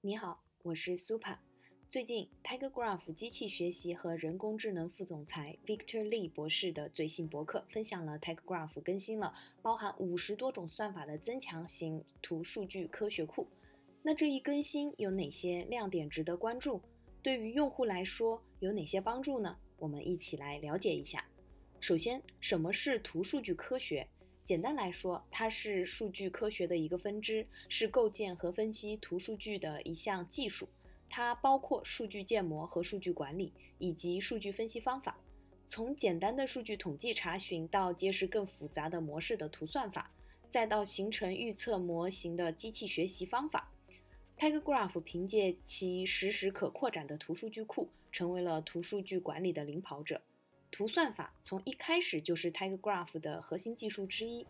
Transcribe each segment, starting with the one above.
你好，我是 Super。最近，TigerGraph 机器学习和人工智能副总裁 Victor Lee 博士的最新博客分享了 TigerGraph 更新了包含五十多种算法的增强型图数据科学库。那这一更新有哪些亮点值得关注？对于用户来说有哪些帮助呢？我们一起来了解一下。首先，什么是图数据科学？简单来说，它是数据科学的一个分支，是构建和分析图数据的一项技术。它包括数据建模和数据管理，以及数据分析方法。从简单的数据统计查询到揭示更复杂的模式的图算法，再到形成预测模型的机器学习方法，TigerGraph 凭借其实时可扩展的图数据库，成为了图数据管理的领跑者。图算法从一开始就是 TigerGraph 的核心技术之一。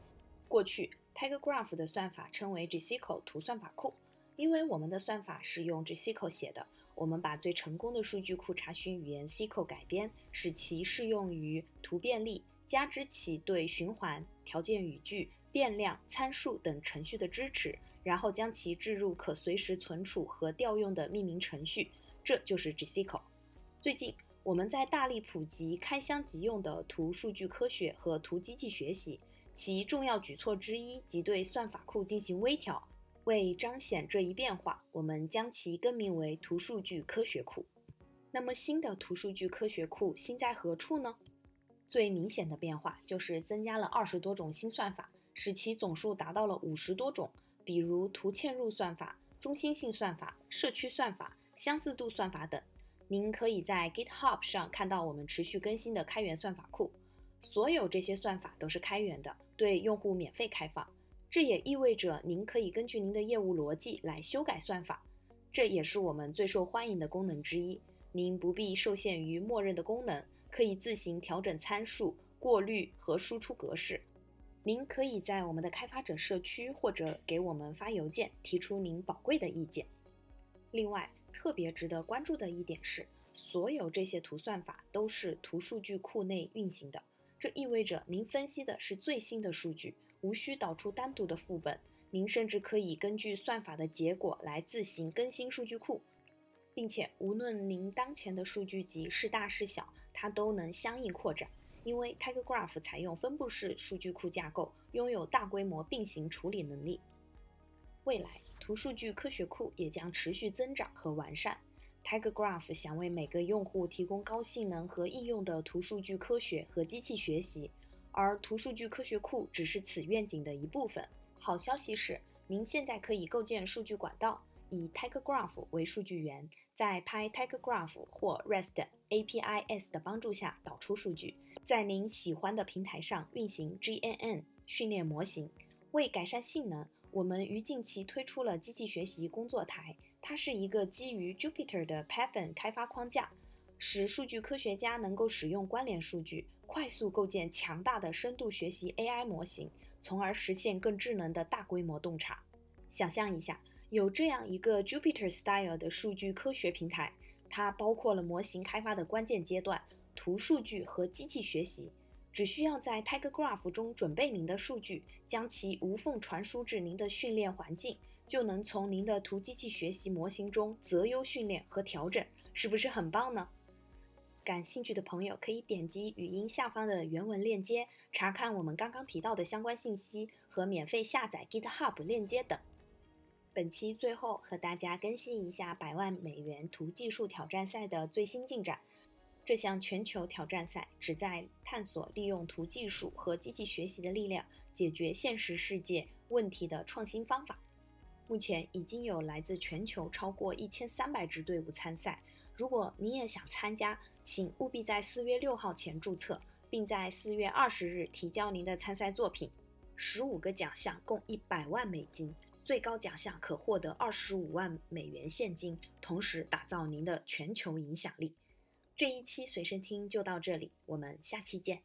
过去，TigerGraph 的算法称为 GSQL 图算法库，因为我们的算法是用 GSQL 写的。我们把最成功的数据库查询语言 SQL 改编，使其适用于图便利，加之其对循环、条件语句、变量、参数等程序的支持，然后将其置入可随时存储和调用的命名程序，这就是 GSQL。最近。我们在大力普及开箱即用的图数据科学和图机器学习，其重要举措之一即对算法库进行微调。为彰显这一变化，我们将其更名为图数据科学库。那么，新的图数据科学库新在何处呢？最明显的变化就是增加了二十多种新算法，使其总数达到了五十多种，比如图嵌入算法、中心性算法、社区算法、相似度算法等。您可以在 GitHub 上看到我们持续更新的开源算法库，所有这些算法都是开源的，对用户免费开放。这也意味着您可以根据您的业务逻辑来修改算法，这也是我们最受欢迎的功能之一。您不必受限于默认的功能，可以自行调整参数、过滤和输出格式。您可以在我们的开发者社区或者给我们发邮件，提出您宝贵的意见。另外，特别值得关注的一点是，所有这些图算法都是图数据库内运行的。这意味着您分析的是最新的数据，无需导出单独的副本。您甚至可以根据算法的结果来自行更新数据库，并且无论您当前的数据集是大是小，它都能相应扩展。因为 TigerGraph 采用分布式数据库架构，拥有大规模并行处理能力。未来。图数据科学库也将持续增长和完善。TigerGraph 想为每个用户提供高性能和易用的图数据科学和机器学习，而图数据科学库只是此愿景的一部分。好消息是，您现在可以构建数据管道，以 TigerGraph 为数据源，在 PyTigerGraph 或 REST APIs 的帮助下导出数据，在您喜欢的平台上运行 GNN 训练模型。为改善性能，我们于近期推出了机器学习工作台，它是一个基于 Jupyter 的 Python 开发框架，使数据科学家能够使用关联数据，快速构建强大的深度学习 AI 模型，从而实现更智能的大规模洞察。想象一下，有这样一个 Jupyter Style 的数据科学平台，它包括了模型开发的关键阶段、图数据和机器学习。只需要在 TigerGraph 中准备您的数据，将其无缝传输至您的训练环境，就能从您的图机器学习模型中择优训练和调整，是不是很棒呢？感兴趣的朋友可以点击语音下方的原文链接，查看我们刚刚提到的相关信息和免费下载 GitHub 链接等。本期最后和大家更新一下百万美元图技术挑战赛的最新进展。这项全球挑战赛旨在探索利用图技术和机器学习的力量解决现实世界问题的创新方法。目前已经有来自全球超过一千三百支队伍参赛。如果你也想参加，请务必在四月六号前注册，并在四月二十日提交您的参赛作品。十五个奖项共一百万美金，最高奖项可获得二十五万美元现金，同时打造您的全球影响力。这一期随身听就到这里，我们下期见。